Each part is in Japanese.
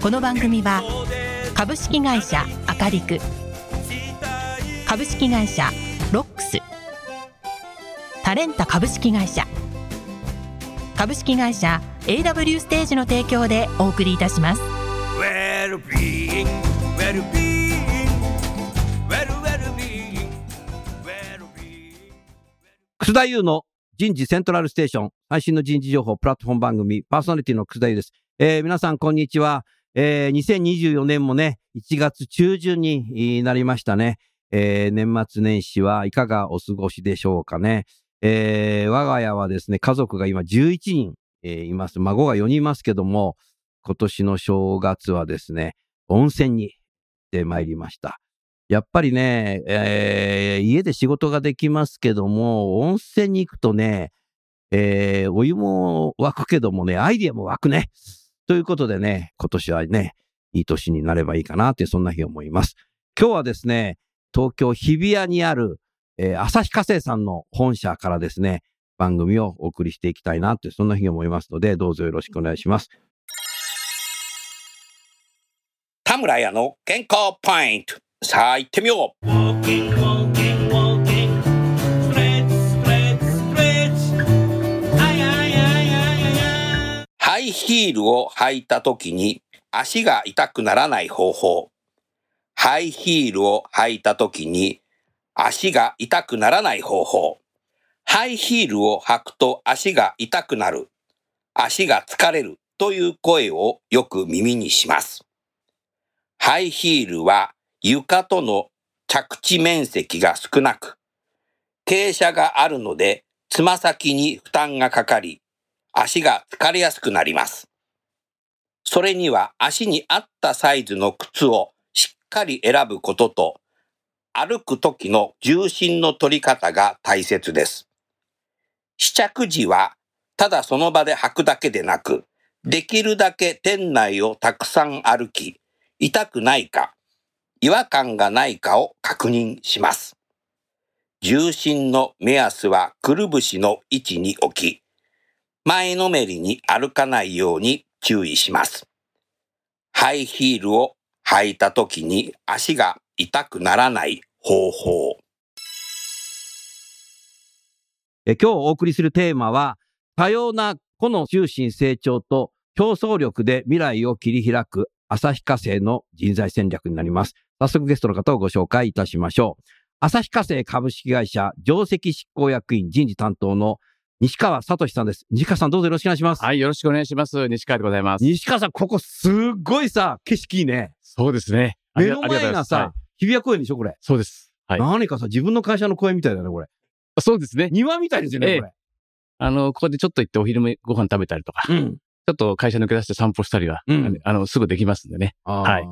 この番組は株式会社アカリク株式会社ロックスタレンタ株式会社株式会社 AW ステージの提供でお送りいたします Well-being, well-being, well, 楠田優の人事セントラルステーション、最新の人事情報プラットフォーム番組、パーソナリティの楠田優です。えー皆さん、こんにちは。えー2024年もね、1月中旬になりましたね。えー年末年始はいかがお過ごしでしょうかね。えー我が家はですね、家族が今11人、えーいます。孫が4人いますけども、今年の正月はですね、温泉に行ってまいりました。やっぱりね、えー家で仕事ができますけども、温泉に行くとね、えーお湯も沸くけどもね、アイディアも湧くね。ということでね、今年はね、いい年になればいいかなって、そんな日を思います。今日はですね、東京日比谷にある、えー旭化成さんの本社からですね、番組をお送りしていきたいなって、そんな日を思いますので、どうぞよろしくお願いします。田村屋の健康ポイント。さあ行ってみよう。ハイヒールを履いた時に足が痛くならない方法。ハイヒールを履いた時に足が痛くならない方法。ハイヒールを履くと足が痛くなる。足が疲れるという声をよく耳にします。ハイヒールは床との着地面積が少なく、傾斜があるのでつま先に負担がかかり、足が疲れやすくなります。それには足に合ったサイズの靴をしっかり選ぶことと、歩く時の重心の取り方が大切です。試着時はただその場で履くだけでなく、できるだけ店内をたくさん歩き、痛くないか、違和感がないかを確認します。重心の目安はくるぶしの位置に置き、前のめりに歩かないように注意します。ハイヒールを履いた時に足が痛くならない方法。え今日お送りするテーマは、多様な個の中心成長と競争力で未来を切り開く旭化成の人材戦略になります。早速ゲストの方をご紹介いたしましょう。旭化成株式会社上席執行役員人事担当の西川聡さんです。西川さんどうぞよろしくお願いします。はい、よろしくお願いします。西川でございます。西川さん、ここすっごいさ、景色いいね。そうですね。目の前がさ、はい日比谷公園でしょ、これ。そうです。はい。何かさ、自分の会社の公園みたいだね、これ。そうですね。庭みたいですよね、ええこれ。あの、ここでちょっと行ってお昼ご飯食べたりとか、ちうん。ょっと会社抜け出して散歩したりは、うんあの、すぐできますんでね。はい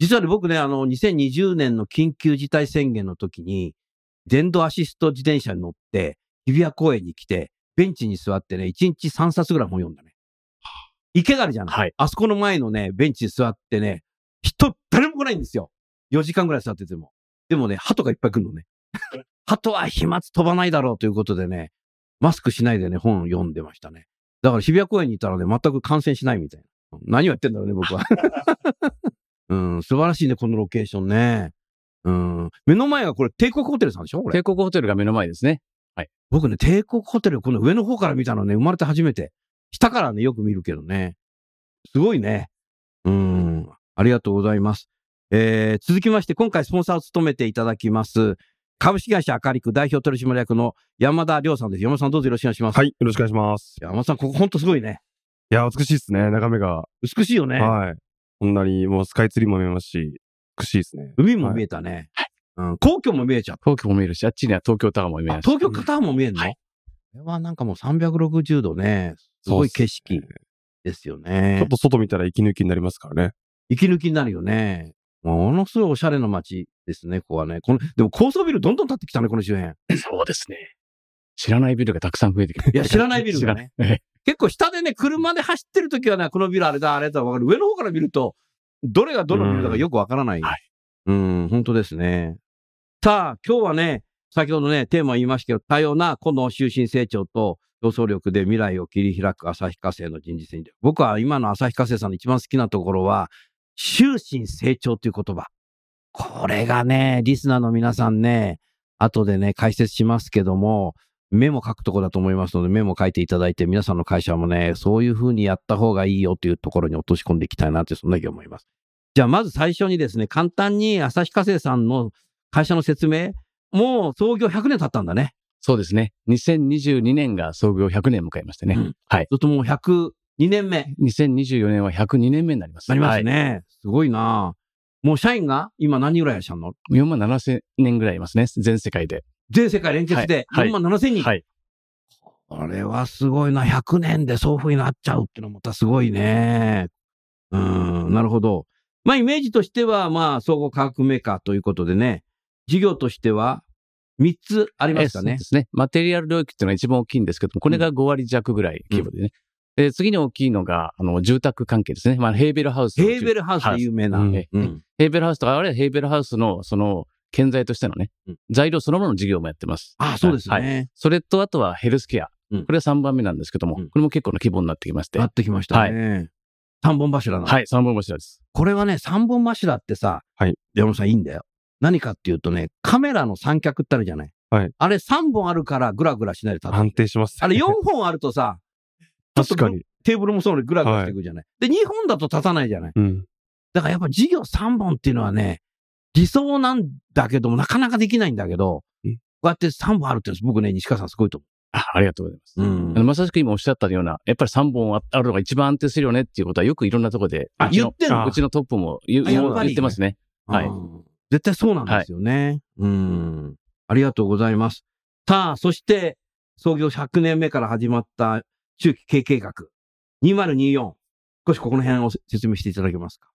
実はね、僕ね、あの、2020年の緊急事態宣言の時に、電動アシスト自転車に乗って、日比谷公園に来て、ベンチに座ってね、1日3冊ぐらい本読んだね。池があるじゃない、はいあそこの前のね、ベンチに座ってね、人、誰も来ないんですよ。4時間ぐらい座ってても。でもね、鳩がいっぱい来るのね。鳩は飛沫飛ばないだろうということでね、マスクしないでね、本を読んでましたね。だから日比谷公園にいたらね、全く感染しないみたいな。何をやってんだろうね、僕は。うん、素晴らしいね、このロケーションね。うん。目の前がこれ、帝国ホテルさんでしょこれ帝。国ホテルが目の前ですね。僕ね、帝国ホテル、この上の方から見たのね、生まれて初めて。下からね、よく見るけどね。すごいね。うん。ありがとうございます。えー、続きまして、今回スポンサーを務めていただきます、株式会社明るく代表取締役の山田亮さんです。山田さんどうぞよろしくお願いします。はい、よろしくお願いします。山田さん、ここほんとすごいね。いや、美しいですね、眺めが。美しいよね。はい。こんなに、もうスカイツリーも見えますし、美しいですね。海も見えたね。うん。皇居も見えちゃった。東京も見えるし、あっちには東京タワーも見えます。東京タワーも見えるの、はいこれはなんかもう360度ね、すごい景色ですよね。ちょっと外見たら息抜きになりますからね。息抜きになるよね。ものすごいおしゃれな街ですね、ここはね。この、でも高層ビルどんどん建ってきたね、この周辺。そうですね。知らないビルがたくさん増えてきて。いや、知らないビルがね。結構下でね、車で走ってる時はね、このビルあれだ、あれだ、わかる。上の方から見ると、どれがどのビルだかよくわからない。はい。うん、本当ですね。さあ、今日はね、先ほどね、テーマ言いましたけど、多様なこの終身成長と競争力で未来を切り開く旭化成の人事戦略。僕は今の旭化成さんの一番好きなところは、終身成長という言葉。これがね、リスナーの皆さんね、後でね、解説しますけども、メモ書くところだと思いますので、メモ書いていただいて、皆さんの会社もね、そういうふうにやった方がいいよというところに落とし込んでいきたいなって、そんなふうに思います。じゃあ、まず最初にですね、簡単に旭化成さんの会社の説明、もう創業100年経ったんだね。そうですね。2022年が創業100年迎えましてね。うんはい。ずっともう102年目2024年は102年目になります。なりますね。すごいなもう社員が今何人ぐらいいらっしゃるの？はい。4万7千人ぐらいいますね。全世界で。全世界連結ではい4万7千人。はい。これはすごいな。100年でそういう風になっちゃうっていうのもまたすごいね。うん、なるほど。まあイメージとしては、まあ総合化学メーカーということでね、事業としては3つありますかね？えそうで。すね。マテリアル領域っていうのが一番大きいんですけども、これが5割弱ぐらい規模でね。で次に大きいのが、あの、住宅関係ですね。まあ、ヘーベルハウス。ヘーベルハウスで有名な。うんえうんヘーベルハウスとか、あるいはヘーベルハウスの、その、建材としてのね、うん材料そのものの事業もやってます。ああ、そうですはい。ね。それと、あとはヘルスケア。うんこれは3番目なんですけども、うんこれも結構な規模になってきまして。なってきましたね。三本柱なの。はい、3本柱です。これはね、三本柱ってさ、はい。山本さんいいんだよ。何かっていうとね、カメラの三脚ってあるじゃない。はい。あれ三本あるからグラグラしないで立安つ。定します。あれ四本あるとさ、ちょっと確かに。テーブルもそうでグラグラしていくじゃない。で、二本だと立たないじゃない。うん。だからやっぱ事業三本っていうのはね、理想なんだけども、なかなかできないんだけど、うんこうやって三本あるって僕ね、西川さんすごいとあありがとうございます。思う。あのまさしく今おっしゃったような、やっぱり3本ああるのが一番安定するよねっていうことはよくいろんなところで、あ言ってんの？うちのトップも言ってますね。はいうん絶対そうなんですよね。うん。ありがとうございます。さあ、そして、創業100年目から始まった中期経営計画、2024。少しここの辺を説明していただけますか？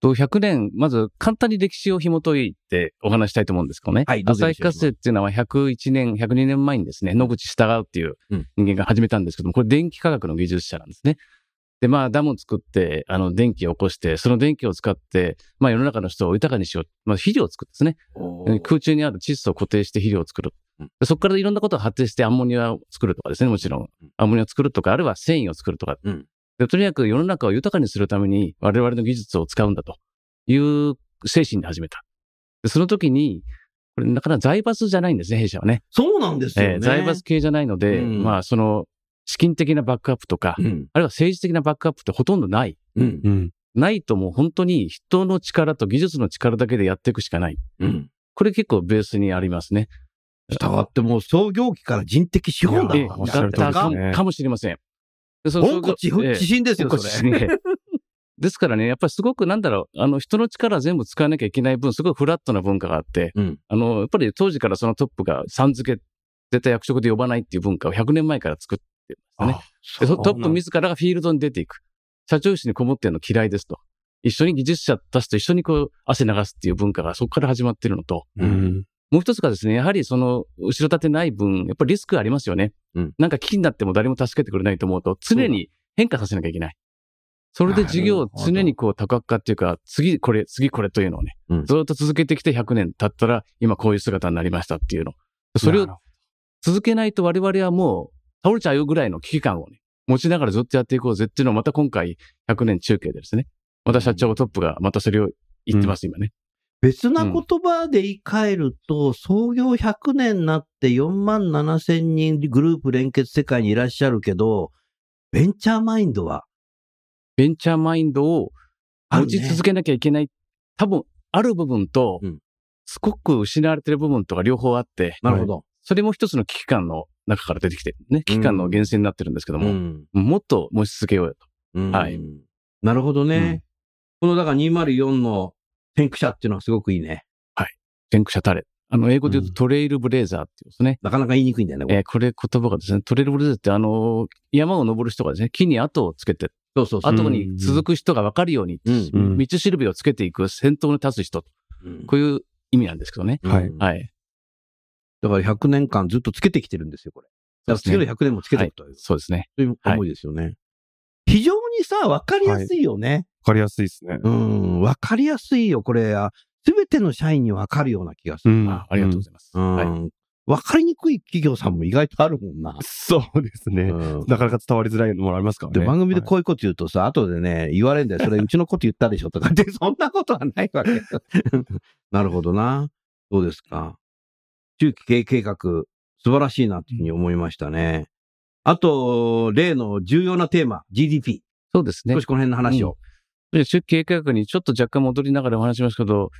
と100年、まず簡単に歴史を紐解いてお話したいと思うんですけどね。はいどうぞ旭化成っていうのは101年、102年前にですね、野口従うっていううん人間が始めたんですけども、これ電気科学の技術者なんですね。で、まあ、ダムを作って、あの、電気を起こして、その電気を使って、まあ、世の中の人を豊かにしよう。まあ、肥料を作るんですね。空中にある窒素を固定して肥料を作る。そこからいろんなことが発展してアンモニアを作るとかですね、もちろん。アンモニアを作るとか、あるいは繊維を作るとか。うんでとにかく世の中を豊かにするために我々の技術を使うんだという精神で始めた。でその時に、これなかなか財閥じゃないんですね、弊社はね。そうなんですよね。えー財閥系じゃないので、うんまあその資金的なバックアップとか、うん。あるいは政治的なバックアップってほとんどない。うん。うん。ないともう本当に人の力と技術の力だけでやっていくしかない。うん。これ結構ベースにありますね。従ってもう創業期から人的資本だったかかもしれません。本骨ええ自信ですよ、本それ。ですからね、やっぱりすごくなんだろう、あの人の力全部使わなきゃいけない分、すごいフラットな文化があって、うん。あの、やっぱり当時からそのトップがさん付け、絶対役職で呼ばないっていう文化を100年前から作ってましたね。でそトップ自らがフィールドに出ていく。社長室にこもってるの嫌いですと。一緒に技術者たちと一緒にこう汗流すっていう文化がそこから始まってるのと、うん。もう一つがですね、やはりその、後ろ盾ない分、やっぱりリスクありますよね。うんなんか危機になっても誰も助けてくれないと思うと、常に変化させなきゃいけない。それで事業を常にこう多角化っていうか、次これ、次これというのをね、うんずっと続けてきて100年経ったら、今こういう姿になりましたっていうの。それを続けないと我々はもう倒れちゃうよぐらいの危機感をね、持ちながらずっとやっていこうぜっていうのをまた今回100年中継でですね、また社長トップがまたそれを言ってます、今ね。別な言葉で言い換えると、創業100年になって4万7千人グループ連結世界にいらっしゃるけど、ベンチャーマインドは？ベンチャーマインドを持ち続けなきゃいけない。多分、ある部分とうん、すごく失われてる部分とか両方あって、なるほど。それも一つの危機感の中から出てきてるね。危機感の源泉になってるんですけども、んもっと持ち続けようよと。うんはいなるほどね。うんこのだから204の先駆者っていうのはすごくいいね。先駆者タレ。あの、英語で言ううんとトレイルブレーザーっていうんですね。なかなか言いにくいんだよね。これえーこれ言葉がですね、トレイルブレーザーってあの、山を登る人がですね、木に跡をつけて、そうそうそう。後に続く人が分かるように、うんうん道しるべをつけていく先頭に立つ人と、うんこういう意味なんですけどね。はいはい。だから100年間ずっとつけてきてるんですよ、これ。だから次の100年もつけていくという、そうですね。そういう思いですよね。非常にさ、わかりやすいよね。わかりやすいですね。うん、わかりやすいよ、これ。すべての社員にわかるような気がする。うんあありがとうございます。うんはい。わかりにくい企業さんも意外とあるもんな。そうですね。うんなかなか伝わりづらいのもありますからね。で、番組ではいこういうこと言うとさ、後でね、言われんだよ。それうちのこと言ったでしょとかって、そんなことはないわけ。なるほどな。そうですか？中期経営計画、素晴らしいなというふうに思いましたね。あと、例の重要なテーマ、GDP。そうですね少し。この辺の話を。で出経営計画にちょっと若干戻りながらお話しますけど、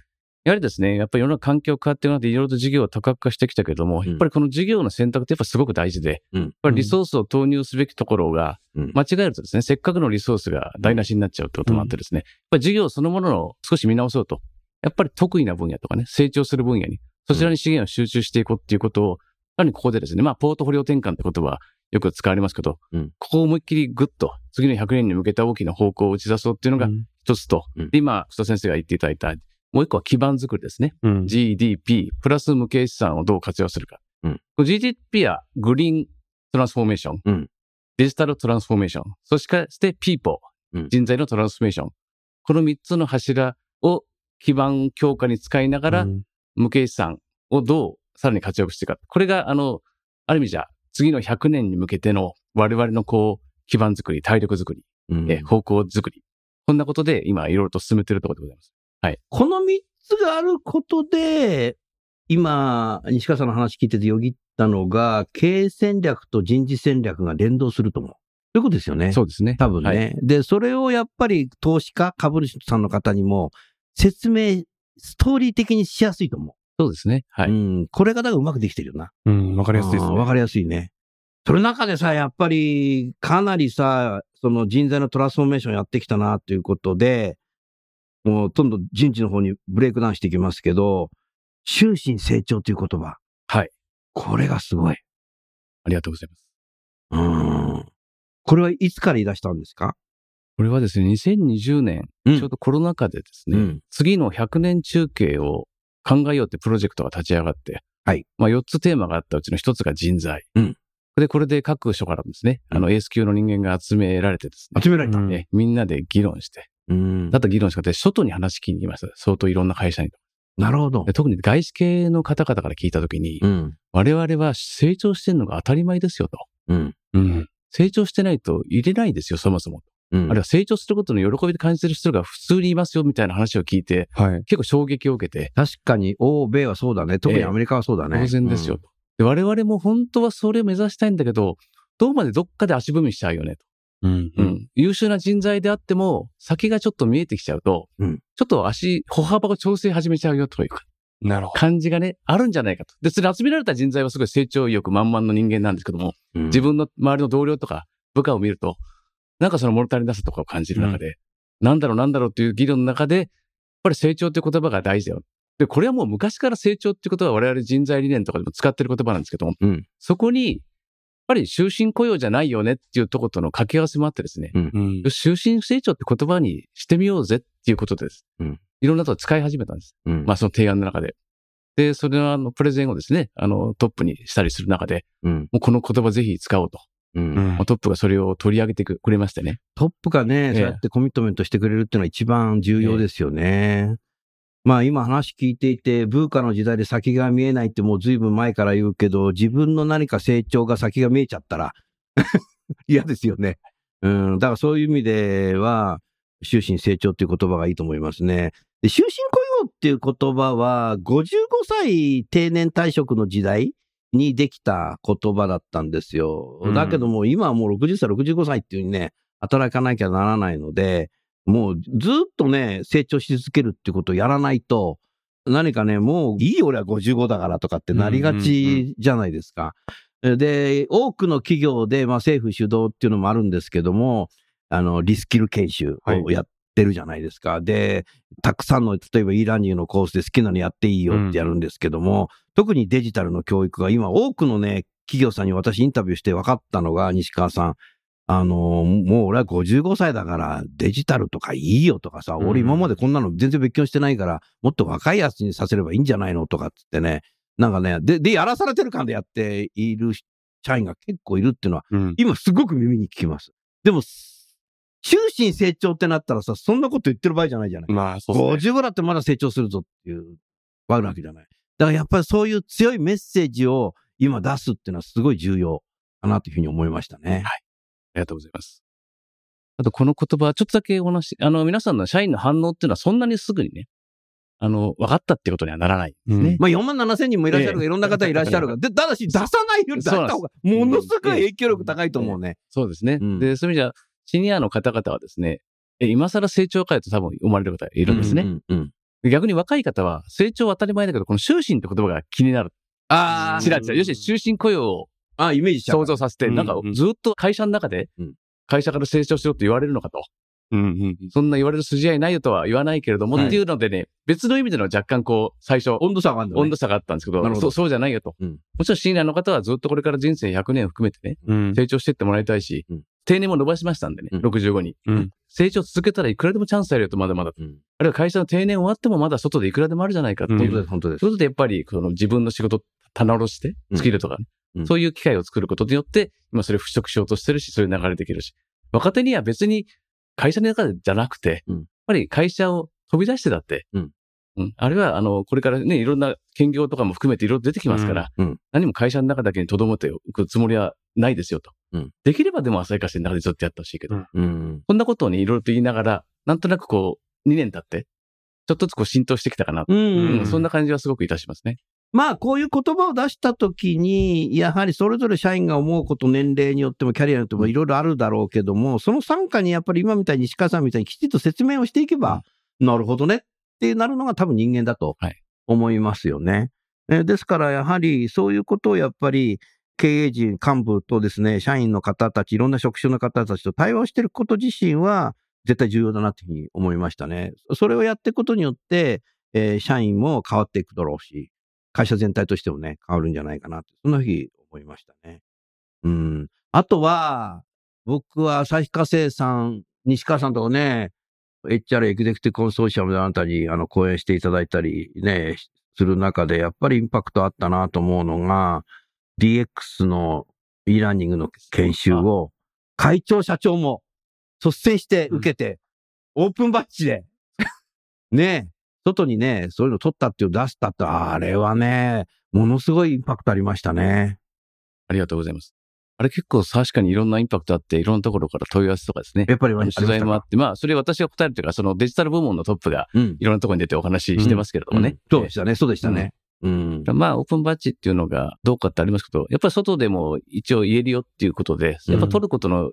やはりですね、やっぱり世の中環境変わっていくので、いろいろと事業は多角化してきたけども、んやっぱりこの事業の選択ってやっぱすごく大事で、うんやっぱりリソースを投入すべきところが、うん間違えるとですね、せっかくのリソースが台無しになっちゃうってこともあってですね、やっぱり事業そのものを少し見直そうと、やっぱり得意な分野とかね、成長する分野に、そちらに資源を集中していこうっていうことを、さらにここでですね、まあ、ポートフォリオ転換って言葉はよく使われますけど、うん。ここを思いっきりグッと、次の100年に向けた大きな方向を打ち出そうっていうのがうん。一つと、うん。で今、草先生が言っていただいた、もう一個は基盤作りですね。うん。GDP、プラス無形資産をどう活用するか。うん。GDP はグリーントランスフォーメーション、うん。デジタルトランスフォーメーション、そして People、うん。人材のトランスフォーメーション。この三つの柱を基盤強化に使いながら、うん無形資産をどうさらに活躍していくか。これが、あの、ある意味じゃ、次の100年に向けての我々のこう、基盤作り、体力作り、うんえ方向作り。こんなことで今いろいろと進めているところでございます。この3つがあることで、今、西川さんの話聞いててよぎったのが、経営戦略と人事戦略が連動すると思う。そういうことですよね。そうですね。多分ね、はいで、それをやっぱり投資家、株主さんの方にも説明、ストーリー的にしやすいと思そうですね。はう。い。うん。これがだからうまくできてるよな。うん、わかりやすいですね。わかりやすいね。その中でさ、やっぱり、かなりさ、その人材のトランスフォーメーションやってきたな、ということで、もう、どんどん人事の方にブレイクダウンしていきますけど、終身成長という言葉。はい。これがすごい。ありがとうございます。うん。これはいつから言い出したんですか？これはですね、2020年、うんちょうどコロナ禍でですね、うん次の100年中継を考えようってプロジェクトが立ち上がって、はい。まあ4つテーマがあったうちの1つが人材。うんで、これで各所からですね、あのエース級の人間が集められてですね、集められた。うんえみんなで議論して、うんだった議論しかって、外に話聞きに行きました。相当いろんな会社に。なるほどで。特に外資系の方々から聞いたときに、うん。我々は成長してるのが当たり前ですよと。うん。うん。成長してないと入れないですよ、そもそも。うん。あるいは成長することの喜びで感じてる人が普通にいますよ、みたいな話を聞いて、はい。結構衝撃を受けて、確かに、欧米はそうだね。特にアメリカはそうだね。当然ですよ。とで我々も本当はそれを目指したいんだけど、どうまでどっかで足踏みしちゃうよねと。うん。うん。優秀な人材であっても、先がちょっと見えてきちゃうと、うんちょっと足、歩幅を調整始めちゃうよというかなるほ感じがね、あるんじゃないかと。で、それ集められた人材はすごい成長意欲満々の人間なんですけども、うん自分の周りの同僚とか部下を見ると、なんかその物足りなさとかを感じる中で、なんだろうなんだろうっていう議論の中で、やっぱり成長っていう言葉が大事だよ。で、これはもう昔から成長っていうことは我々人材理念とかでも使ってる言葉なんですけども、うんそこに、やっぱり終身雇用じゃないよねっていうところとの掛け合わせもあってですね、ど。うん。終身成長って言葉にしてみようぜっていうことです。うんいろんなとこ使い始めたんです。うんまあその提案の中で。で、それのあの、プレゼンをですね、あの、トップにしたりする中で、うん。もうこの言葉ぜひ使おうと。うんトップがそれを取り上げてくれましてね。トップがね、ええそうやってコミットメントしてくれるっていうのは一番重要ですよね。まあ今話聞いていて、ブーカの時代で先が見えないってもう随分前から言うけど、自分の何か成長が先が見えちゃったら 嫌ですよね。うん。だからそういう意味では、終身成長っていう言葉がいいと思いますね。で終身雇用っていう言葉は、55歳定年退職の時代にできた言葉だったんですよ。うんだけども、今はもう60歳、65歳っていうにね、働かなきゃならないので、もうずっとね、成長し続けるっていうことをやらないと、何かね、もういいよ俺は55だからとかってなりがちじゃないですか。で、多くの企業で、まあ政府主導っていうのもあるんですけども、あの、リスキル研修をやってるじゃないですか。で、たくさんの、例えば e ラーニングのコースで好きなのやっていいよってやるんですけども、特にデジタルの教育が今多くのね、企業さんに私インタビューして分かったのが、西川さん、あの、もう俺は55歳だからデジタルとかいいよとかさ、うん俺今までこんなの全然勉強してないから、もっと若いやつにさせればいいんじゃないのとかっつってね、なんかね、で、で、やらされてる感でやっている社員が結構いるっていうのは、うん。今すごく耳に聞きます。でも、終身成長ってなったらさ、そんなこと言ってる場合じゃないじゃない。まあ、そうですね。55だってまだ成長するぞっていう、わるわけじゃない。だからやっぱりそういう強いメッセージを今出すっていうのはすごい重要かなというふうに思いましたね。ありがとうございます。あと、この言葉、ちょっとだけお話、あの、皆さんの社員の反応っていうのはそんなにすぐにね、あの、分かったってことにはならないんですね。うんまあ4万7千人もいらっしゃるが、ええいろんな方いらっしゃるが、で、ただし出さないより出した方が、ものすごい影響力高いと思うね。そうですね。うんで、そういう意味じゃ、シニアの方々はですね、え、今更成長かよと多分思われる方がいるんですね。うんうん。逆に若い方は、成長は当たり前だけど、この終身って言葉が気になる。あちらちら。要するに終身雇用をあ、イメージ。想像させて、うんなんかずっと会社の中でうん、会社から成長しろって言われるのかと。うんうんそんな言われる筋合いないよとは言わないけれども、はいっていうのでね、別の意味での若干こう、最初、温度差があるね。温度差があったんですけど、なるほどそうじゃないよと。うんもちろんシニアの方はずっとこれから人生100年含めてね。成長していってもらいたいし、うん定年も伸ばしましたんでね、うん65に。うん成長続けたらいくらでもチャンスあるよと、まだまだ。うん。あるいは会社の定年終わってもまだ外でいくらでもあるじゃないかっていう。本当です、本当ですそう。いうことでやっぱり、その自分の仕事、棚卸して、うんスキルとかね、うんそういう機会を作ることによって、今それ払拭しようとしてるし、そういう流れできるし。若手には別に会社の中でじゃなくて、うんやっぱり会社を飛び出してだって、うんうんあるいは、あの、これからね、いろんな兼業とかも含めていろいろ出てきますから、うんうん何も会社の中だけに留めておくつもりはないですよと。うんできればでも浅い会社の中でずっとやってほしいけど、うんうん。こんなことをね、いろいろと言いながら、なんとなくこう、2年経って、ちょっとずつこう浸透してきたかな、うん。そんな感じはすごくいたしますね。まあ、こういう言葉を出したときに、やはりそれぞれ社員が思うこと、年齢によってもキャリアによってもいろいろあるだろうけども、その参加にやっぱり今みたいに石川さんみたいにきちっと説明をしていけば、なるほどねってなるのが多分人間だとはい思いますよね。えーですからやはりそういうことをやっぱり経営陣、幹部とですね、社員の方たち、いろんな職種の方たちと対話していること自身は絶対重要だなというふうに思いましたね。それをやっていくことによって、えー社員も変わっていくだろうし、会社全体としてもね、変わるんじゃないかなって、そんなふうに思いましたね。うん。あとは、僕は旭化成さん、西川さんとかね、HR エグゼクティブコンソーシアムであなたにあの講演していただいたりね、する中で、やっぱりインパクトあったなと思うのが、DX の e ラーニングの研修を、会長社長も率先して受けて、オープンバッジで、ね、外にね、そういうの取ったっていう出したって、あれはね、ものすごいインパクトありましたね。ありがとうございます。あれ結構確かにいろんなインパクトあって、いろんなところから問い合わせとかですね。やっぱり取材もあっかて、まあ、それ私が答えるというか、そのデジタル部門のトップがうん。いろんなところに出てお話ししてますけれどもね。うんそうでしたね、そうでしたね。うん。まあ、オープンバッジっていうのがどうかってありますけど、やっぱり外でも一応言えるよっていうことで、やっぱ取ることの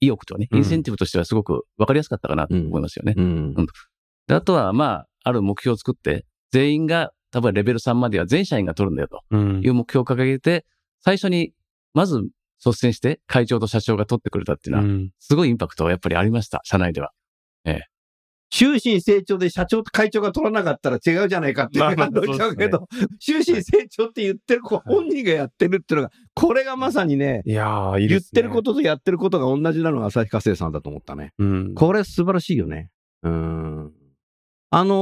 意欲とね、うんインセンティブとしてはすごくわかりやすかったかなと思いますよね。うん。であとは、まあ、ある目標を作って、全員が、多分レベル3までは全社員が取るんだよとうんいう目標を掲げて、最初に、まず率先して会長と社長が取ってくれたっていうのは、うんすごいインパクトがやっぱりありました、社内では。終身成長で社長と会長が取らなかったら違うじゃないかって感じちゃうけど、終身成長って言ってる子本人がやってるっていうのが、これがまさにね、いや。言ってることとやってることが同じなのが旭化成さんだと思ったね。うん。これ素晴らしいよね。うん。あの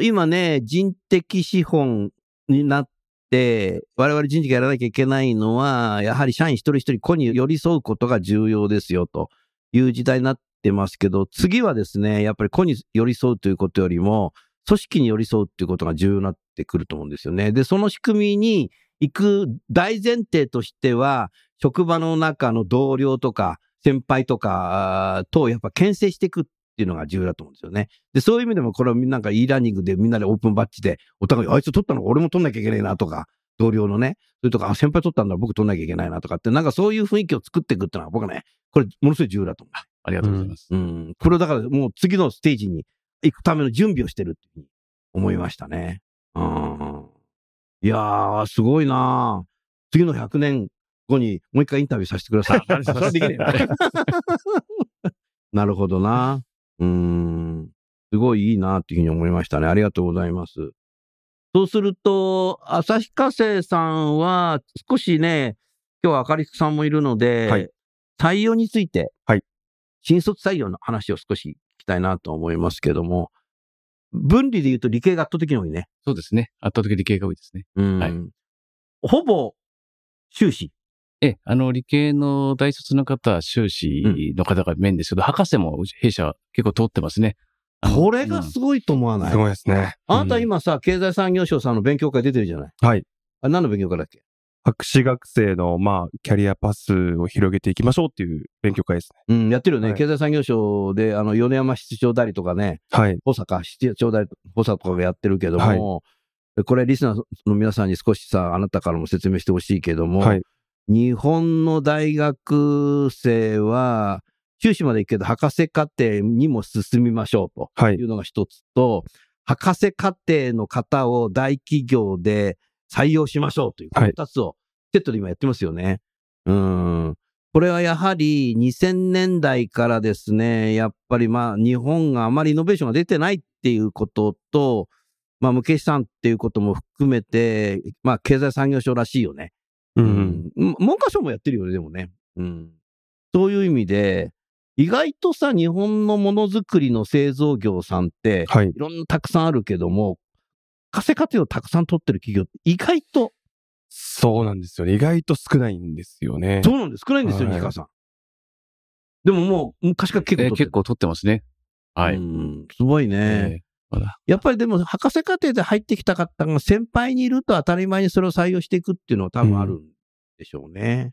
ー今ね、人的資本になって、我々人事がやらなきゃいけないのは、やはり社員一人一人個に寄り添うことが重要ですよという時代になってますけど、次はですね、やっぱり個に寄り添うということよりも、組織に寄り添うっていうことが重要になってくると思うんですよね。で、その仕組みに行く大前提としては、職場の中の同僚とか、先輩とかとやっぱ牽制していくっていうのが重要だと思うんですよね。で、そういう意味でもこれはみんななんか e ラーニングでみんなでオープンバッジで、お互い、あいつ取ったの俺も取んなきゃいけないなとか、同僚のね、それとか、あ、先輩取ったんだ僕取んなきゃいけないなとかって、なんかそういう雰囲気を作っていくっていうのは僕ね、これものすごい重要だと思うありがとうございます。う。うん。これをだからもう次のステージに行くための準備をしてるっていうふうに思いましたね。うん。いやー、すごいな次の100年後にもう一回インタビューさせてください。それはできねえな。なるほどな。うーん。すごいいいなっていうふうに思いましたね。ありがとうございます。そうすると、旭化成さんは少しね、今日はあかりさんもいるので、はい採用について、はい。新卒採用の話を少し聞きたいなと思いますけども、分離で言うと理系が圧倒的に多いね。そうですね。圧倒的理系が多いですね。うん。はいほぼ、修士？ええ、あの、理系の大卒の方は修士の方がメインですけど、博士も弊社結構通ってますね。これがすごいと思わない、すごいですね。あなたうん今さ、経済産業省さんの勉強会出てるじゃないはい。あれ何の勉強会だっけ？博士学生の、まあ、キャリアパスを広げていきましょうっていう勉強会ですうん、やってるよね。はい経済産業省で、あの、米山室長代理とかね、ね。はい。保坂室長代理、保坂とかがやってるけども、はいこれリスナーの皆さんに少しさ、あなたからも説明してほしいけども、はい。日本の大学生は、修士まで行くけど、博士課程にも進みましょうと。はいい。うのが一つと、博士課程の方を大企業で採用しましょうという、このはい二つをセットで今やってますよね。うん。これはやはり2000年代からですね、やっぱりまあ日本があまりイノベーションが出てないっていうことと、まあ無形資産っていうことも含めて、まあ経済産業省らしいよね。う。うんん。文科省もやってるよね、でもね。うん。そういう意味で、意外とさ、日本のものづくりの製造業さんって、はい。いろんなたくさんあるけども、稼ぎ方をたくさん取ってる企業って意外と、そうなんですよね。意外と少ないんですよね。そうなんです。少ないんですよ、はい西川さん。でももう、昔から結構取ってる。え結構取ってますね。はい。うん。すごいね。ええまだやっぱりでも、博士課程で入ってきた方が先輩にいると当たり前にそれを採用していくっていうのは多分あるんでしょうね。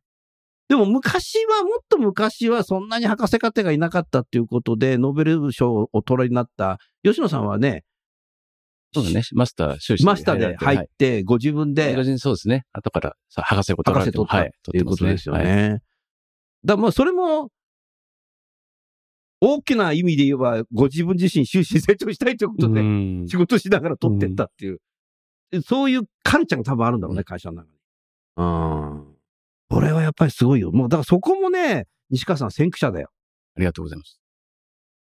でも昔は、もっと昔はそんなに博士課程がいなかったっていうことで、ノーベル賞をお取りになった吉野さんはね、そうだね。マスター修士マスターで入はいって、ご自分でそうですね。後からさ博士を取られても博士取ったっはい。ていうことですよね。はいだからまあそれも、大きな意味で言えば、ご自分自身終身成長したいということで、うん仕事しながら取ってったっていう、そういうカルチャーが多分あるんだろうね、会社の中に。うん。これはやっぱりすごいよ。もう、だからそこもね、西川さん先駆者だよ。ありがとうございます。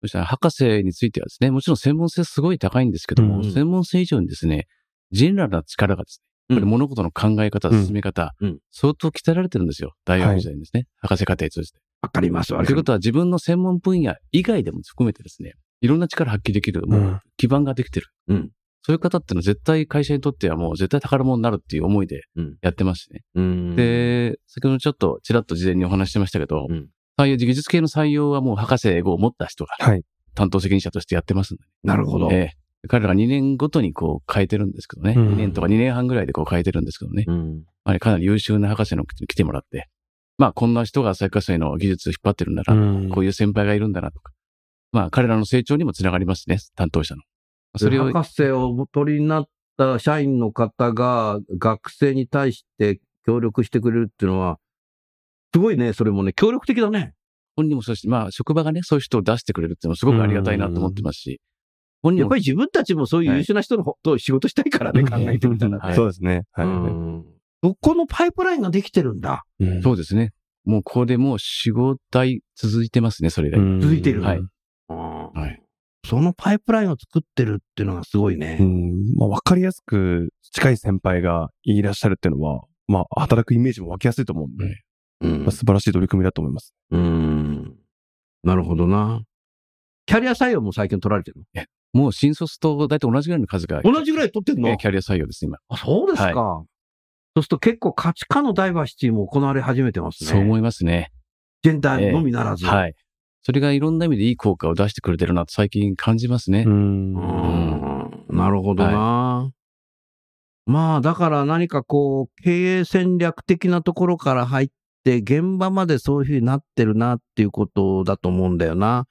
そしたら、博士についてはですね、もちろん専門性すごい高いんですけども、うん専門性以上にですね、ジェネラルな力がですね、やっぱり物事の考え方、うん進め方、うん相当鍛えられてるんですよ。大学時代にですね。博士課程通じて。わかります、わかります。ということは自分の専門分野以外でも含めてですね、いろんな力発揮できる、もうんう基盤ができてる。うんそういう方ってのは絶対会社にとってはもう絶対宝物になるっていう思いでうんやってますしね。うん、で、先ほどちょっとちらっと事前にお話ししてましたけど、うん採用、技術系の採用はもう博士号を持った人がはい。担当責任者としてやってますんで、なるほど。ええ彼らが2年ごとにこう変えてるんですけどね。うん2年とか2年半ぐらいでこう変えてるんですけどね。うん。まあ、かなり優秀な博士の人に来てもらって、まあこんな人が旭化成の技術を引っ張ってるんだな、うんこういう先輩がいるんだなとか。まあ彼らの成長にもつながりますしね、担当者の。それを、博士をお取りになった社員の方が学生に対して協力してくれるっていうのは、すごいね、それもね、協力的だね。本人もそうし、まあ職場がね、そういう人を出してくれるっていうのもすごくありがたいなと思ってますし、本人もやっぱり自分たちもそういう優秀な人のと仕事したいからね、うん考えてみたらね。はいそうですね。はい。うんそこのパイプラインができてるんだ？うんそうですね。もうここでもう4、5代続いてますね、それが。うん続いてるはい。はいそのパイプラインを作ってるっていうのがすごいね。うん。まあ、わかりやすく近い先輩がいらっしゃるっていうのは、まあ、働くイメージも湧きやすいと思うんで、うんまあ、素晴らしい取り組みだと思います。うん。なるほどな。キャリア採用も最近取られてるもう新卒と大体同じぐらいの数が。の同じぐらい取ってんの？えーキャリア採用です、今。あ、そうですか。はいそうすると結構価値観のダイバーシティも行われ始めてますね。そう思いますね。ジェンダーのみならず。はい。それがいろんな意味でいい効果を出してくれてるなと最近感じますね。うんうんなるほどな。まあ、だから何かこう、経営戦略的なところから入って、現場までそういうふうになってるなっていうことだと思うんだよな。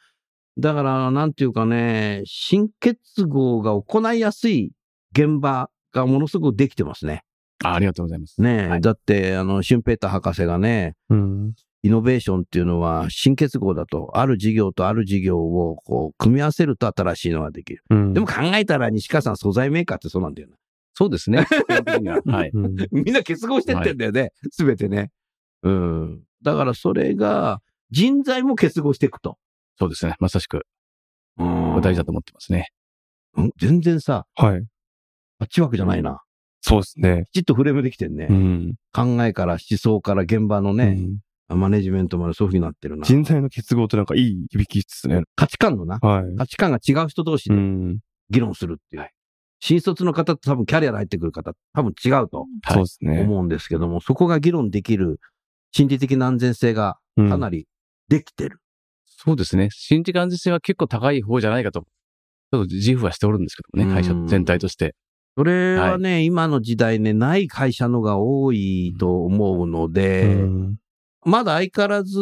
だから、なんていうかね、新結合が行いやすい現場がものすごくできてますね。あありがとうございます。ねえ、はいだって、あの、シュンペーター博士がね、うん。イノベーションっていうのは新結合だと、ある事業とある事業をこう組み合わせると新しいのができる。うんでも考えたら西川さん素材メーカーってそうなんだよな。そうですね。ははい。う んみんな結合してってんだよね。すべ、てね。うん。だからそれが人材も結合していくと。そうですね。まさしくうん大事だと思ってますね。うん？全然さ、はい。パッチワークじゃないな。そうですね。きちっとフレームできてんね。うん。考えから思想から現場のね、うんマネジメントまでそういうふうになってるな。人材の結合ってなんかいい響きですね。価値観のな。はい。価値観が違う人同士でうん。議論するっていう。新卒の方と多分キャリアで入ってくる方、多分違うとはいそうですね。思うんですけども、そこが議論できる心理的な安全性がうんかなりできてる。そうですね。心理安全性は結構高い方じゃないかと、ちょっと自負はしておるんですけどもね、会社うん全体として。それはね、今の時代ね、ない会社のが多いと思うので、うんまだ相変わらず、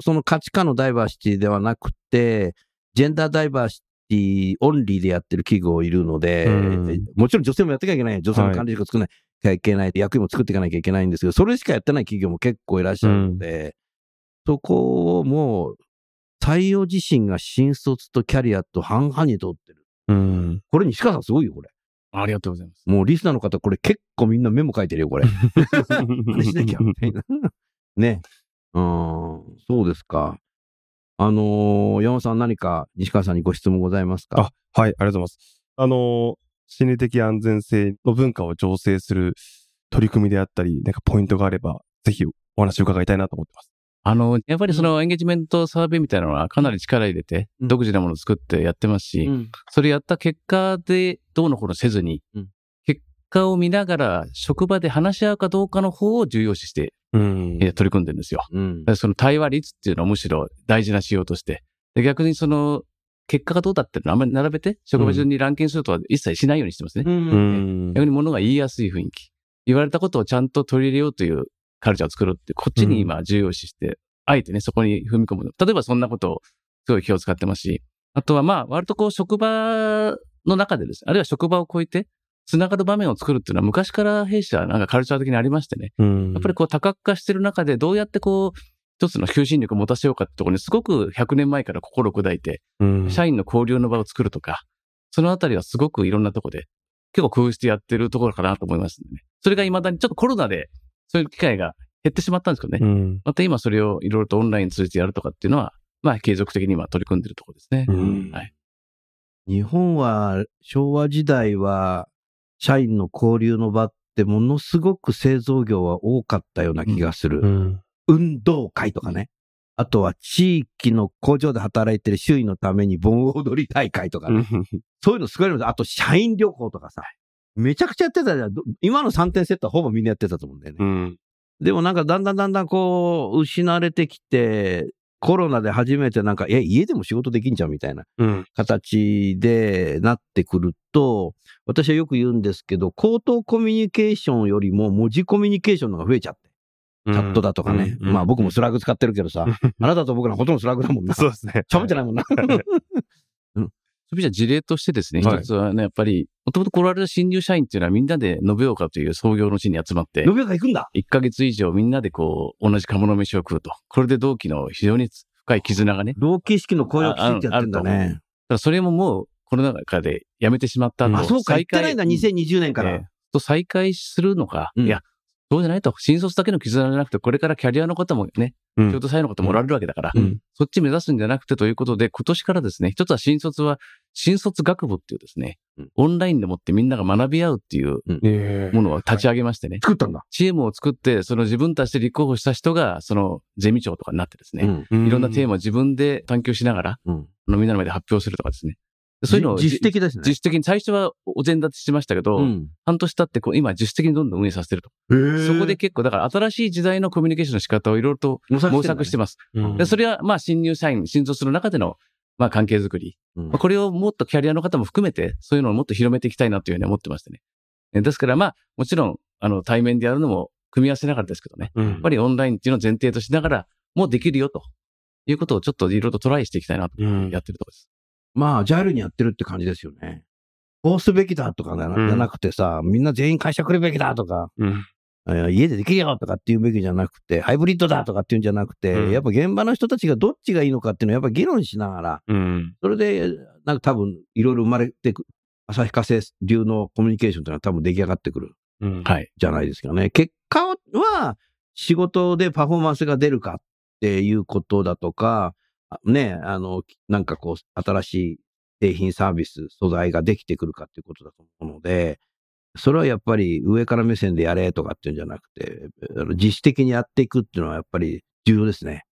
その価値観のダイバーシティではなくて、ジェンダーダイバーシティオンリーでやってる企業いるので、うんもちろん女性もやってきゃいけない。女性の管理職作らなきゃいけない。役員も作っていかなきゃいけないんですけど、それしかやってない企業も結構いらっしゃるので、そこをもう、採用自身が新卒とキャリアと半々にとってる。うん。これ西川さんすごいよ、これ。ありがとうございます。もうリスナーの方、これ結構みんなメモ書いてるよ、これ。真似しなきゃ、みたいな。ね。うん、そうですか。あのー山本さん何か西川さんにご質問ございますか？あ、はい、ありがとうございます。あのー心理的安全性の文化を醸成する取り組みであったり、なんかポイントがあれば、ぜひお話を伺いたいなと思ってます。あの、やっぱりそのエンゲージメントサーベイみたいなのはかなり力入れて、うん独自なものを作ってやってますし、うんそれやった結果でどうのこうのせずに、うん結果を見ながら職場で話し合うかどうかの方を重要視して、うんえー取り組んでるんですよ。うんその対話率っていうのはむしろ大事な仕様として。で逆にその結果がどうだってのをあんまり並べて、職場順にランキングするとは一切しないようにしてますね。ううんん。逆に物が言いやすい雰囲気。言われたことをちゃんと取り入れようというカルチャーを作るって、こっちに今重要視して、あえてね、そこに踏み込む。例えばそんなことをすごい気を使ってますし、あとはまあ、割とこう職場の中でですね、あるいは職場を超えて、つながる場面を作るっていうのは昔から弊社なんかカルチャー的にありましてね。うんやっぱりこう多角化してる中でどうやってこう、一つの求心力を持たせようかってところにすごく100年前から心砕いて、うん社員の交流の場を作るとか、そのあたりはすごくいろんなとこで、結構工夫してやってるところかなと思いますね。それが未だにちょっとコロナで、そういう機会が減ってしまったんですけどね。うん。また今それをいろいろとオンライン通じてやるとかっていうのは、まあ継続的に今取り組んでるところですね。うんはい。日本は昭和時代は社員の交流の場ってものすごく製造業は多かったような気がする。うん。運動会とかね。あとは地域の工場で働いてる周囲のために盆踊り大会とかね。そういうのすごいのあと社員旅行とかさ。めちゃくちゃやってたじゃん。ど今の3点セットはほぼみんなやってたと思うんだよね。うん。でもなんかだんだんだんだんこう、失われてきて、コロナで初めてなんか、え、家でも仕事できんじゃんみたいなうん。形でなってくると、私はよく言うんですけど、口頭コミュニケーションよりも文字コミュニケーションの方が増えちゃって。チャットだとかね。うんまあ僕もスラグ使ってるけどさ、あなたと僕らほとんどスラグだもんな。そうですね。喋ってないもんな。そういう意味じゃ事例としてですね、はい一つはね、やっぱり、もともと来られる新入社員っていうのはみん。なで延岡という創業の地に集まって延、岡行くん。だ。1ヶ月以上みん。なでこう、同じ鴨の飯を食うと。これで同期の非常に深い絆がね。同期意識の声をきちん。とやってん。だね。だからそれももうコロナ禍でやめてしまった後あ、そうか、行ってないん。だ、再開2020年から。ええと再開するのか、うん。いや、そうじゃないと。新卒だけの絆じゃなくて、これからキャリアの方もね、うん京都採用の方もおられるわけだから、うんそっち目指すんじゃなくてということで、今年からですね、一つは新卒は、新卒学部っていうですね、うんオンラインでもってみんなが学び合うっていうええものを立ち上げましてね、作ったんだ。チームを作って、その自分たちで立候補した人が、そのゼミ長とかになってですね、うんいろんなテーマ。マを自分で探求しながら、うんあのみんなの前で発表するとかですね。そういうのをじ自主的ですね。自主的に最初はお膳立てしてましたけど、うん半年経ってこう今自主的にどんどん運営させてると。そこで結構だから新しい時代のコミュニケーションの仕方をいろいろと模模索してまます。うんでそれはまあ新入社員、新卒の中でのまあ関係づくり。す。うんまあこれをもっとキャリアの方も含めてそういうのをもっと広めていきたいなというふうに思ってましてね。えですからまあもちろんあの対面でやるのも組み合わせながらですけどね。うんやっぱりオンラインっていうのを前提としながらもうできるよということをちょっといろいろとトライしていきたいなとうんやってるところです。まあ、ジャイルにやってるって感じですよね。こうすべきだとかじゃなくてさ、みんな全員会社来るべきだとか、家でできるよとかっていうべきじゃなくて、ハイブリッドだとかっていうんじゃなくて、うんやっぱ現場の人たちがどっちがいいのかっていうのをやっぱ議論しながら、うん。それで、なんか多分いろいろ生まれてく、旭化成流のコミュニケーションっていうのは多分出来上がってくるうん。はい。じゃないですかね。結果は仕事でパフォーマンスが出るかっていうことだとか、あね、あの、なんかこう、新しい製品サービス、素材ができてくるかっていうことだと思うので、それはやっぱり上から目線でやれとかっていうんじゃなくて、あの自主的にやっていくっていうのはやっぱり重要ですね。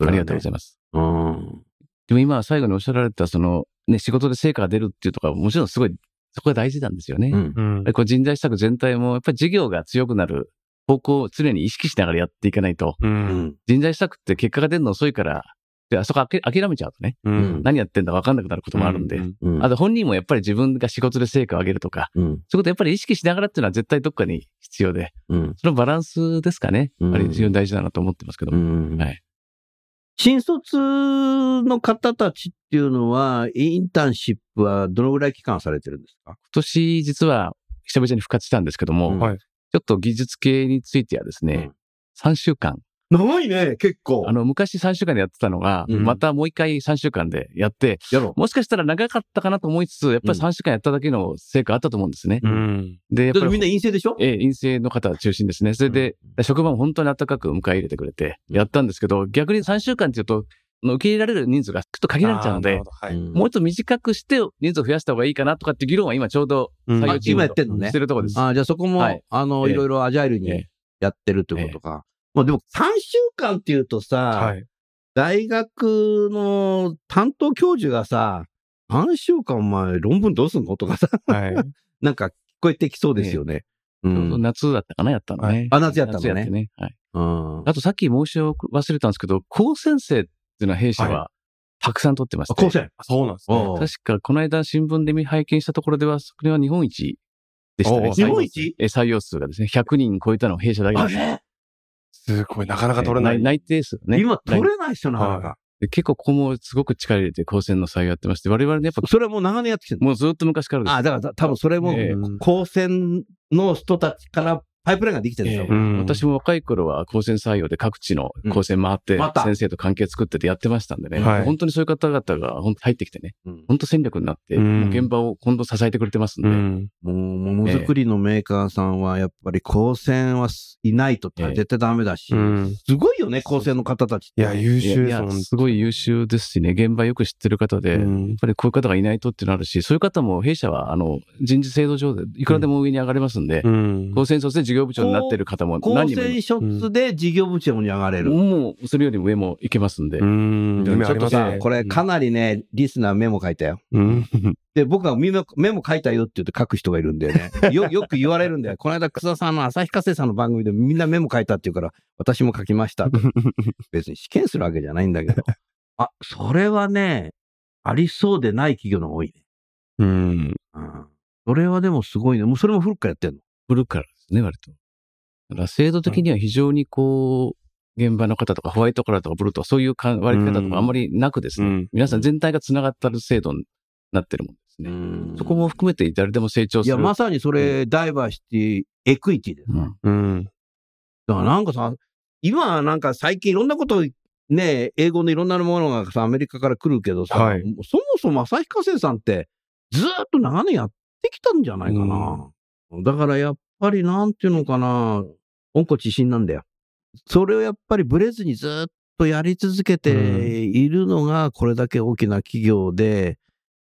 ありがとうごいざいます。ます。でも今、最後におっしゃられた、その、ね、仕事で成果が出るっていうとか、もちろんすごい、そこが大事なんですよね。うん。こう人材施策全体も、やっぱり事業が強くなる方向を常に意識しながらやっていかないと、う。うんん。人材施策って結果が出るの遅いから、であそこ諦めちゃうとね、うん。何やってんだか分かんなくなることもあるんで、うんうん。あと本人もやっぱり自分が仕事で成果を上げるとか、うん。そういうことやっぱり意識しながらっていうのは絶対どっかに必要で、うん。そのバランスですかね。うんやっぱり非常に大事だなと思ってますけど。はい。新卒の方たちっていうのは、インターンシップはどのぐらい期間されてるんですか？今年実は久々に復活したんですけども、ちょっと技術系についてはですね、3週間。長いね、結構。あの、昔3週間でやってたのが、うん。またもう一回3週間でやって、やろもしかしたら長かったかなと思いつつ、やっぱりうん。3週間やっただけの成果あったと思うんですね。うん。で、やっぱりみんな陰性でしょ？ええ、陰性の方中心ですね。それで、職場も本当に暖かく迎え入れてくれて、やったんですけど、逆に3週間っていうと、の受け入れられる人数がちょっと限られちゃうのではい。うん。もうちょっと短くして人数を増やした方がいいかなとかって議論は今ちょうど今採用チームとやってんのね。してるところです。あじゃあそこも、はい。あの、ええ。いろいろアジャイルえにえやってるってことか。まあでも3週間っていうとさ、はい。大学の担当教授がさ、3週間お前論文どうすんの？とかさ、はい。なんか聞こえてきそうですよね。うちょうどん。夏だったかな、やったのね。あ夏やったのねね。はい。うんあとさっき申し忘れたんですけど、高専生っていうのは弊社ははたくさん取ってまして。高専？そうなんですね。確かこの間新聞で見拝見したところでは、それは日本一でしたね。日本一？え採用数がですね、100人超えたのは弊社だけです。すごい、なかなか取れない。え内定数ね。今取内れないっすよ、なかなか。で結構ここもすごく力入れて高専の採用やってまして、我々ね、やっぱそれはもう長年やってきてるの？もうずっと昔からです。あ、だから多分それもええ高専の人たちからパイプラインができてるんですよ。ええうん私も若い頃は高専採用で各地の高専回って先生と関係作っててやってましたんでね。はい本当にそういう方々が本当入ってきてね、うん本当戦略になって、現場を今度支えてくれてますんで。うん。もう、ものづくりのメーカーさんは、やっぱり高専はいないと絶対ダメだし、うん。すごいよね、高専の方たちって。いや、優い秀ですやいや、すごい優秀ですしね、現場よく知ってる方で、うんやっぱりこういう方がいないとっていうのあるし、そういう方も弊社は、あの、人事制度上でいくらでも上に上がれますんで、うん。高専卒で事業部長になってる方も高何人もい専卒で事業部長に上がれる。もう、それよりも上もいけますんで。うん。ちょっとさね。これかなりね、リスナーメモ書いたよ。うん。で、僕がメモメモ書いたよって言って書く人がいるんだよね。よ、よく言われるんだよ。この間、草田さんの旭化成さんの番組でみんなメモ書いたって言うから、私も書きました。別に試験するわけじゃないんだけど。あ、それはね、ありそうでない企業の方が多いね。うん。うん。それはでもすごいね。もうそれも古くからやってんの？古くからですね、割と。だから制度的には非常にこう、現場の方とかホワイトカラーとかブルーとかそういうか割り方とかあんまりなくですね、うん皆さん全体が繋がったる制度になってるもんですね。うんそこも含めて誰でも成長する。いや、まさにそれ、ダイバーシティ、エクイティです。うんうん。だからなんかさ、今はなんか最近いろんなことね、英語のいろんなものがさ、アメリカから来るけどさ、はいそもそも旭化成さんってずーっと長年やってきたんじゃないかな。だからやっぱりなんていうのかな、温故知新なんだよ。それをやっぱりブレずにずーっとやり続けているのが、これだけ大きな企業で、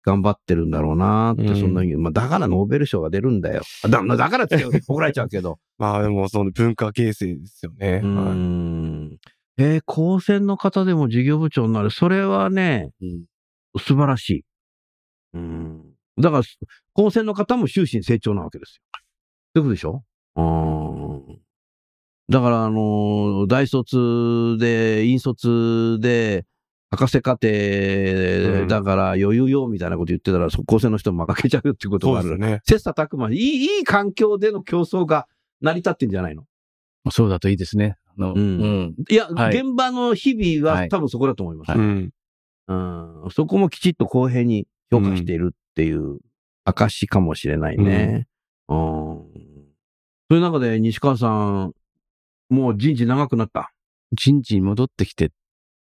頑張ってるんだろうなって、うんそんなに、まあ、だからノーベル賞が出るんだよ。だだからって怒られちゃうけど。まあでも、その文化形成ですよね。うはいん。えー、高専の方でも事業部長になる。それはね、うん素晴らしい。うん。だから、高専の方も終身成長なわけですよ。ことでしょ？うん。だから、あのー大卒で、引卒で、博士課程うんだから余裕よみたいなこと言ってたら、そ高専の人も負けちゃうよっていうことがある。ね。切磋琢磨、いい、いい環境での競争が成り立ってんじゃないの？そうだといいですね。うんうんいや、はい現場の日々ははい多分そこだと思います。うん、そこもきちっと公平に評価しているっていう証かもしれないね。うん。そういう中で西川さん、もう人事長くなった。人事に戻ってきて、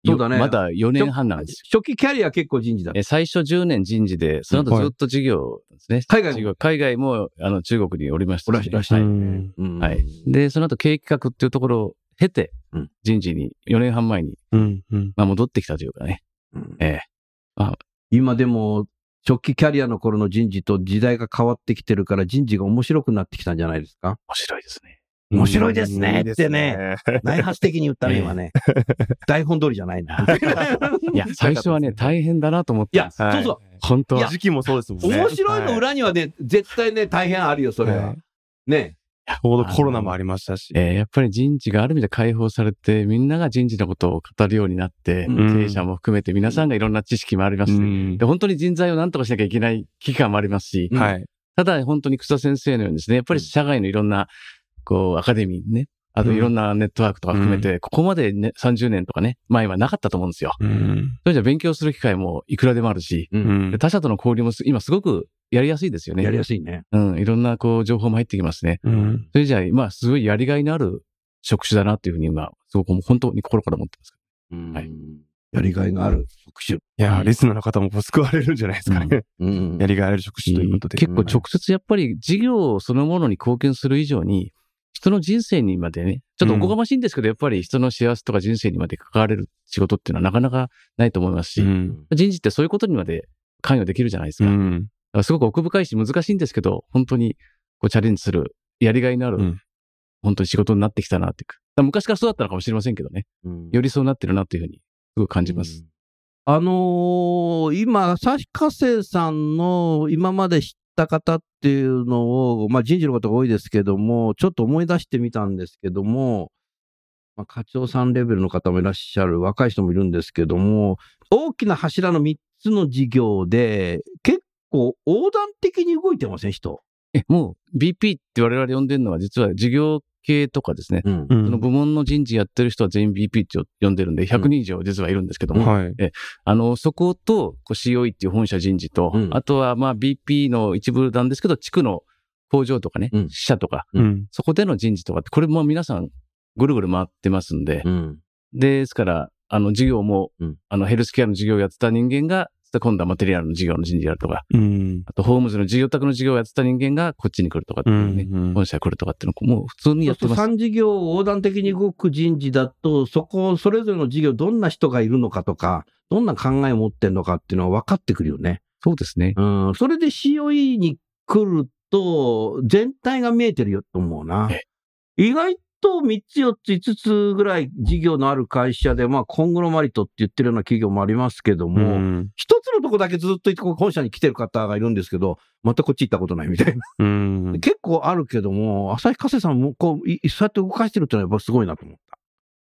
そうだねまだ4年半なんですよ。初期キャリア結構人事だ。え最初10年人事で、その後ずっと事業ですね。海外も事業海外もあの中国におりましたしおらしいはい。で、その後経営企画っていうところを経てうん、人事に4年半前に、うん。うん。まあ、戻ってきたというかね。うんええ今でも、初期キャリアの頃の人事と時代が変わってきてるから人事が面白くなってきたんじゃないですか？面白いですね。面白いですねってね。内発的に言ったね、ええ今ね。台本通りじゃないな。いや、最初はね、大変だなと思っていや、はいそうそう。本当は。時期もそうですもんね。面白いの裏にはね、絶対ね、大変あるよ、それは。はいね。コロナもありましたし。えーやっぱり人事がある意味で解放されて、みんなが人事のことを語るようになって、うん経営者も含めて皆さんがいろんな知識もありますし、うんで、本当に人材を何とかしなきゃいけない危機感もありますし。ただ本当に草先生のようにですね、やっぱり社外のいろんな、こう、アカデミーね、あといろんなネットワークとか含めて、ここまでね、30年とかね、前はなかったと思うんですよ。うん。それじゃ勉強する機会もいくらでもあるし、う。うん他者との交流もす今すごくやりやすいですよね。やりやすいね。うん、いろんなこう、情報も入ってきますね。うん。それじゃあ、まあ、すごいやりがいのある職種だなっていうふうに今、すごくもう本当に心から思ってます。はいやりがいがある職種。いやー、リスナーの方も救われるんじゃないですかね。うんやりがいある職種ということで。結構直接やっぱり事業そのものに貢献する以上に、人の人生にまでね、ちょっとおこがましいんですけど、やっぱり人の幸せとか人生にまで関われる仕事っていうのはなかなかないと思いますし、うん。人事ってそういうことにまで関与できるじゃないですかうん。らすごく奥深いし難しいんですけど、本当にこうチャレンジする、やりがいのある、うん本当に仕事になってきたなっていうか。昔からそうだったのかもしれませんけどね。うんよりそうなってるなっていうふうに、すごく感じます。あのー今、旭化成さんの今まで知った方っていうのを、まあ人事の方が多いですけども、ちょっと思い出してみたんですけども、まあ、課長さんレベルの方もいらっしゃる、若い人もいるんですけども、大きな柱の3つの事業で、結構横断的に動いてません、人。え、もう BP って我々呼んでるのは実は事業系とかですね。うん。うんその部門の人事やってる人は全員 BP って呼んでるんで、100人以上実はいるんですけども、はい。あの、そこと、こう COE っていう本社人事と、うん。あとはまあ BP の一部なんですけど、地区の工場とかね、うん。支社とか、うん。そこでの人事とかって、これも皆さんぐるぐる回ってますんで、うん。ですから、あの、事業も、うん。あの、ヘルスケアの事業をやってた人間が、今度はマテリアルの事業の人事やるとか、うん。あと、ホームズの事業宅の事業をやってた人間がこっちに来るとかってういうね、ん。本社来るとかっていうのをもう普通にやってます。3事業を横断的に動く人事だと、そこ、それぞれの事業、どんな人がいるのかとか、どんな考えを持ってるのかっていうのは分かってくるよね。そうですね。うん。それで COE に来ると、全体が見えてるよと思うなえ。意外と3つ4つ5つぐらい事業のある会社で、まあ、コングロマリトって言ってるような企業もありますけどうも、ん。一つのとこだけずっと本社に来てる方がいるんですけど、またこっち行ったことないみたいな。うん。結構あるけども、旭化成さんもこう、いそうやって動かしてるってのはやっぱすごいなと思っ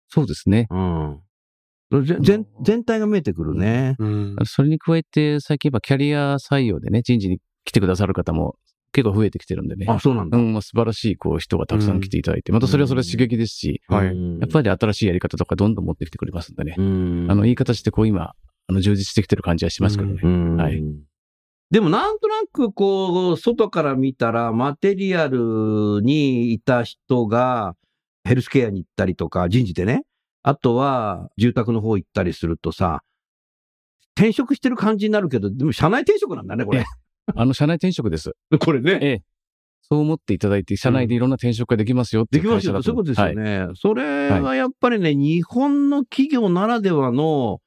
そうですね。た。うん。ぜ全全体が見えてくるね。うん。それに加えて、最近言えばキャリア採用でね、人事に来てくださる方も結構増えてきてるんでね。あ、そうなんだ。うん、まあ素晴らしいこう人がたくさん来ていただいて、またそれはそれは刺激ですし、はいうんやっぱり新しいやり方とかどんどん持ってきてくれますんでね。うんあの、いい形でこう今、あの、充実してきてる感じはしますけどね。うんはいでもなんとなくこう、外から見たら、マテリアルにいた人が、ヘルスケアに行ったりとか、人事でね、あとは住宅の方行ったりするとさ、転職してる感じになるけど、でも社内転職なんだね、これ。あの、社内転職です。これね。ええ。そう思っていただいて、社内でいろんな転職ができますよってできますよ。そういうことですよはいね。それはやっぱりね、日本の企業ならではの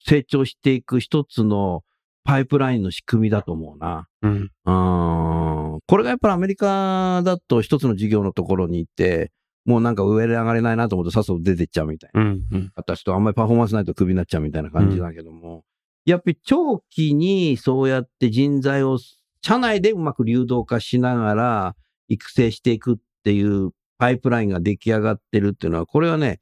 成長していく一つのパイプラインの仕組みだと思うな。うん。うーんこれがやっぱりアメリカだと一つの事業のところに行って、もうなんか上で上がれないなと思ってさっさと出てっちゃうみたいな。うん。うん。私とあんまりパフォーマンスないとクビになっちゃうみたいな感じだけども、やっぱり長期にそうやって人材を社内でうまく流動化しながら育成していくっていうパイプラインが出来上がってるっていうのは、これはね、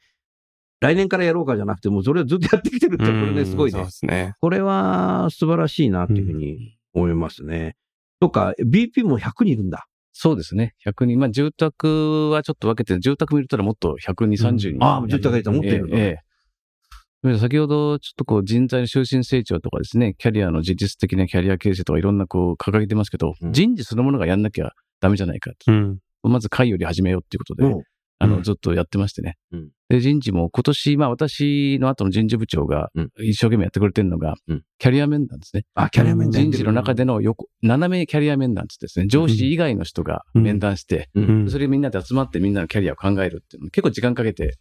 来年からやろうかじゃなくて、もうそれをずっとやってきてるって、これね、すごいそうね。ですね。これは素晴らしいなっていうふうに思いますね。とか、BP も100人いるんだ。そうですね。100人。まあ、住宅はちょっと分けて、住宅見るともっと120、30人。ああ、住宅がいたら持ってるの。ええええ先ほど、ちょっとこう、人材の終身成長とかですね、キャリアの自律的なキャリア形成とかいろんなこう、掲げてますけど、うん。人事そのものがやんなきゃダメじゃないかと。うん。まず会より始めようっていうことで、もあの、うん。ずっとやってましてね。うん。で、人事も今年、まあ私の後の人事部長がうん。一生懸命やってくれてるのが、うん。キャリア面談ですね。あ、キャリア面談人事の中での横、斜めキャリア面談ってですね、上司以外の人が面談して、それみんなで集まってみんなのキャリアを考えるっていうの結構時間かけて、今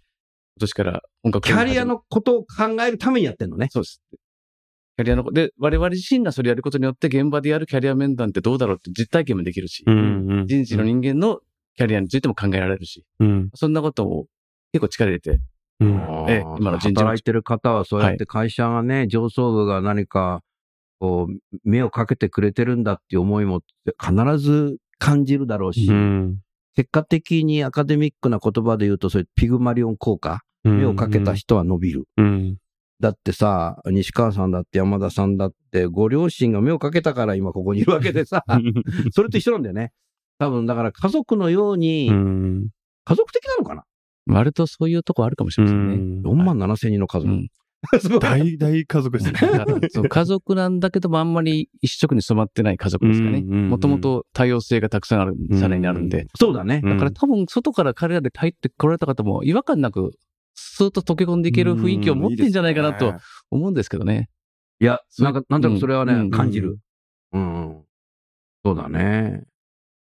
年から本格キャリアのことを考えるためにやってんのね。そうです。キャリアの、で、我々自身がそれやることによって現場でやるキャリア面談ってどうだろうって実体験もできるし、うん。人事の人間のキャリアについても考えられるし、うん。そんなことを結構力入れて、うん。ええ今の人事働いてる方はそうやって会社がね、上層部が何か、こう、目をかけてくれてるんだっていう思いも必ず感じるだろうし、うん。結果的にアカデミックな言葉で言うと、そういうピグマリオン効果、目をかけた人は伸びる。うん。だってさ、西川さんだって山田さんだって、ご両親が目をかけたから今ここにいるわけでさ、それと一緒なんだよね。多分、だから家族のように、うん。家族的なのかな？割とそういうとこあるかもしれませんね。?4 万7千人の家族。うんすごい大、大家族ですね。家族なんだけどもあんまり一色に染まってない家族ですかね。もともと多様性がたくさんある、さらにあるんで。そうだね。うんだから多分外から彼らで入ってこられた方も違和感なく、スーッと溶け込んでいける雰囲気を持ってんじゃないかなと思うんですけどね。いや、なんか、なんとなくそれはね、うん感じる。うん、うん。そうだね。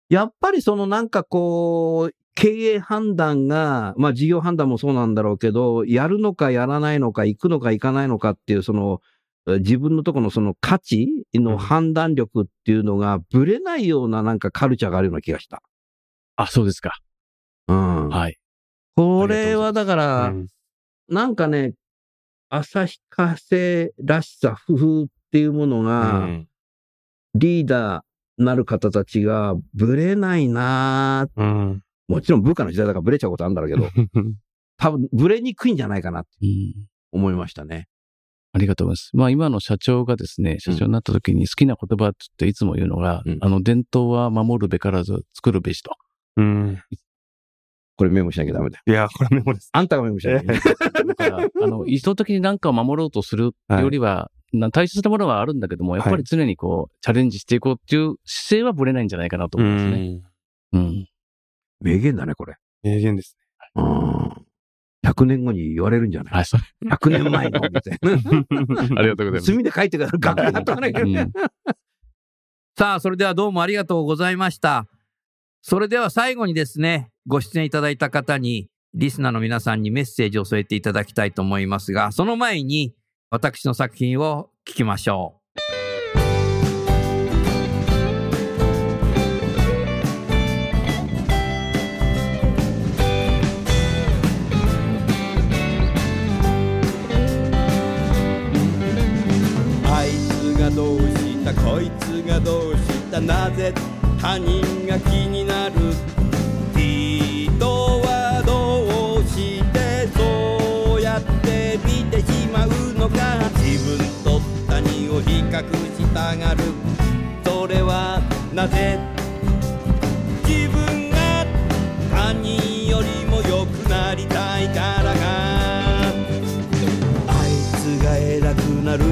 やっぱりそのなんかこう、経営判断が、まあ事業判断もそうなんだろうけど、やるのかやらないのか、行くのか行かないのかっていう、その、え自分のところのその価値の判断力っていうのがぶれないようななんかカルチャーがあるような気がした。あ、そうですか。うん。はい。これはだから、うんなんかね、旭化成らしさ、工夫っていうものが、うんリーダーなる方たちがブレないなぁうん。もちろん部下の時代だからブレちゃうことあるんだろうけど、多分ブレにくいんじゃないかなってうん思いましたね。ありがとうございます。まあ今の社長がですね、社長になった時に好きな言葉って言っていつも言うのが、うんあの伝統は守るべからず作るべしと。うん。これメモしなきゃダメだよ。いや、これメモです。あんたがメモしなきゃ。だから、あの、意図的に何かを守ろうとするよりは、な大切なものはあるんだけども、やっぱり常にこう、チャレンジしていこうっていう姿勢はぶれないんじゃないかなと思いますね。うん。名言だね、これ。名言ですうん。100年後に言われるんじゃない？はい、それ。?100 年前の、みたいな。ありがとうございます。墨で書いてください。学校やっとかなきゃうんさあ、それではどうもありがとうございました。それでは最後にですね、ご出演いただいた方に、リスナーの皆さんにメッセージを添えていただきたいと思いますが、その前に私の作品を聞きましょあいつがどうしたこいつがどうしたなぜ他人が気になる人を比較したがる。それはなぜ？自分が他人よりも良くなりたいからかあいつが偉くなる。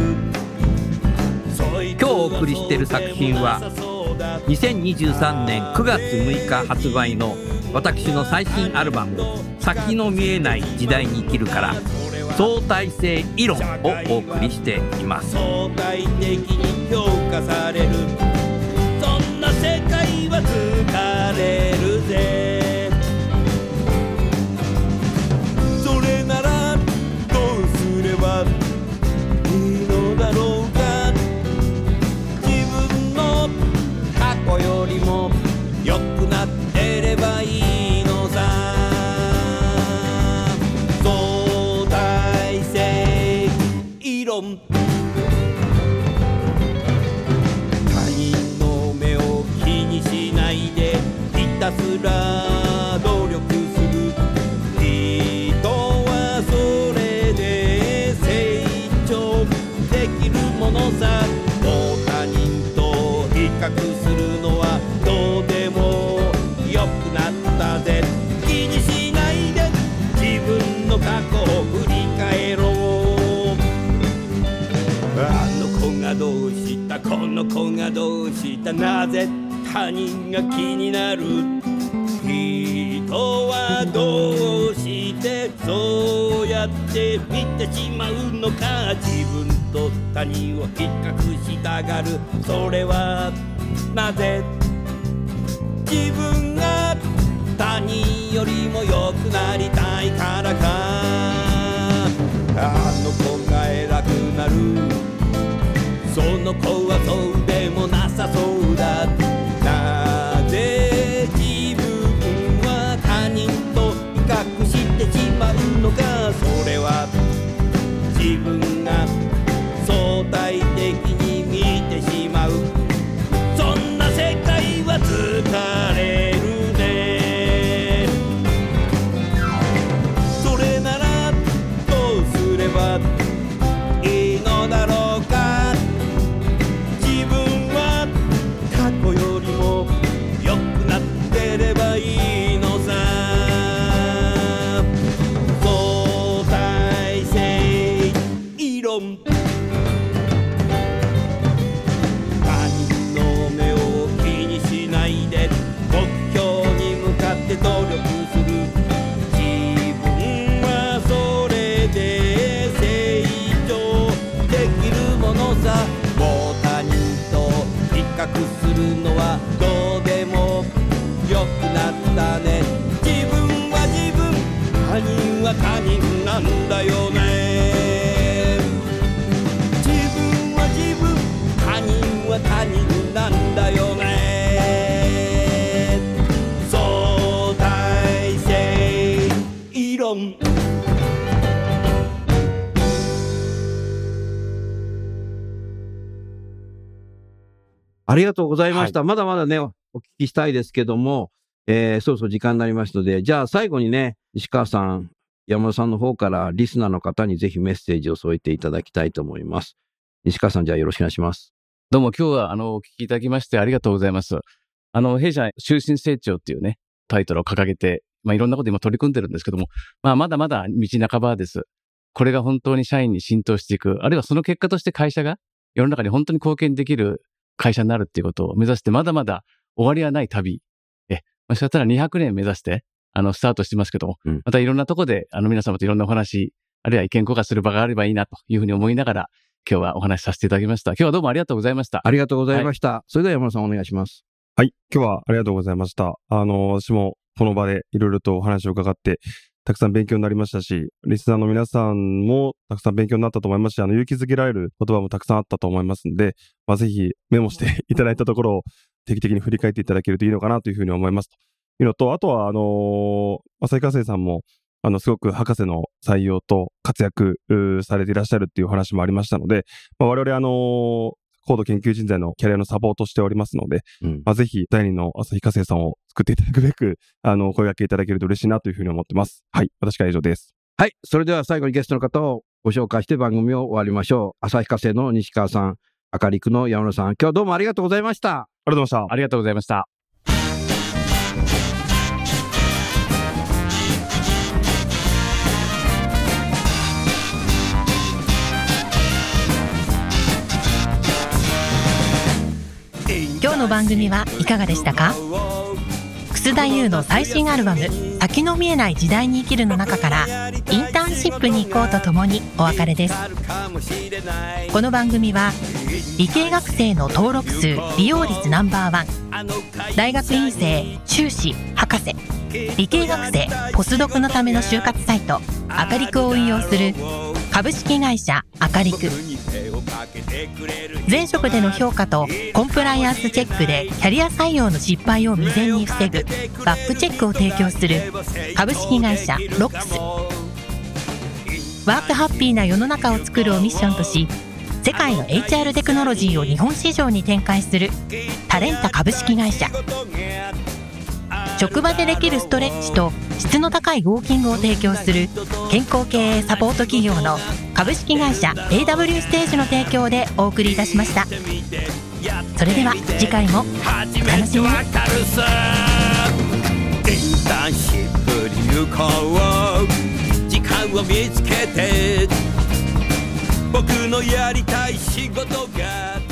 今日お送りしている作品は。2023年9月6日発売の私の最新アルバム「先の見えない時代に生きる」から。相対性理論をお送りしています。相対的に評価されるそんな世界は疲れるぜたなぜ他人が気になる人はどうしてそうやって見てしまうのか自分と他人を比較したがる。それはなぜ？自分が他人よりも良くなりたいからか。あの子が偉くなる。その子はそうでもなさそうありがとうございました。まだまだね、お聞きしたいですけども、えー、そろそろ時間になりましたので、じゃあ最後にね、西川さん、山田さんの方からリスナーの方にぜひメッセージを添えていただきたいと思います。西川さん、じゃあよろしくお願いします。どうも今日はあの、お聞きいただきましてありがとうございます。あの、弊社、終身成長っていうね、タイトルを掲げて、まあ、いろんなこと今取り組んでるんですけども、まあ、まだまだ道半ばです。これが本当に社員に浸透していく、あるいはその結果として会社が世の中に本当に貢献できる会社になるっていうことを目指して、まだまだ終わりはない旅。え、もしかしたら200年目指して、あの、スタートしてますけども、うんまたいろんなとこで、あの、皆様といろんなお話、あるいは意見交換する場があればいいなというふうに思いながら、今日はお話しさせていただきました。今日はどうもありがとうございました。ありがとうございました。それでは山田さんお願いします。はい。今日はありがとうございました。あの、私もこの場でいろいろとお話を伺って、たくさん勉強になりましたし、リスナーの皆さんもたくさん勉強になったと思いますし、あの、勇気づけられる言葉もたくさんあったと思いますんで、まあ、ぜひメモしていただいたところを 定期的に振り返っていただけるといいのかなというふうに思います。というのと、あとは、あのー、浅井和生さんも、あの、すごく博士の採用と活躍されていらっしゃるっていう話もありましたので、まあ、我々あの高度研究人材のキャリアのサポートしておりますので、うん。まあ、ぜひ、第二の旭化成さんを作っていただくべく、あの、声掛けいただけると嬉しいなというふうに思ってます。はい。私から以上です。はい。それでは最後にゲストの方をご紹介して番組を終わりましょう。旭化成の西川さん、明るくの山野さん、今日はどうもありがとうございました。ありがとうございました。ありがとうございました。の番組はいかがでしたか？楠田優の最新アルバム「先の見えない時代に生きる」の中からインターンシップに行こうとともにお別れです。この番組は理系学生の登録数利用率ナンバーワン。大学院生修士博士。理系学生ポスドクのための就活サイトアカリクを運用する株式会社アカリク前職での評価とコンプライアンスチェックでキャリア採用の失敗を未然に防ぐバックチェックを提供する株式会社ロックス。ワークハッピーな世の中を作るをミッションとし世界の HR テクノロジーを日本市場に展開するタレンタ株式会社。職場でできるストレッチと質の高いウォーキングを提供する健康経営サポート企業の株式会社 AW ステージの提供でお送りいたしました。それでは次回も初めてわかるさインターンシップに行こう時間を見つけて僕のやりたい仕事が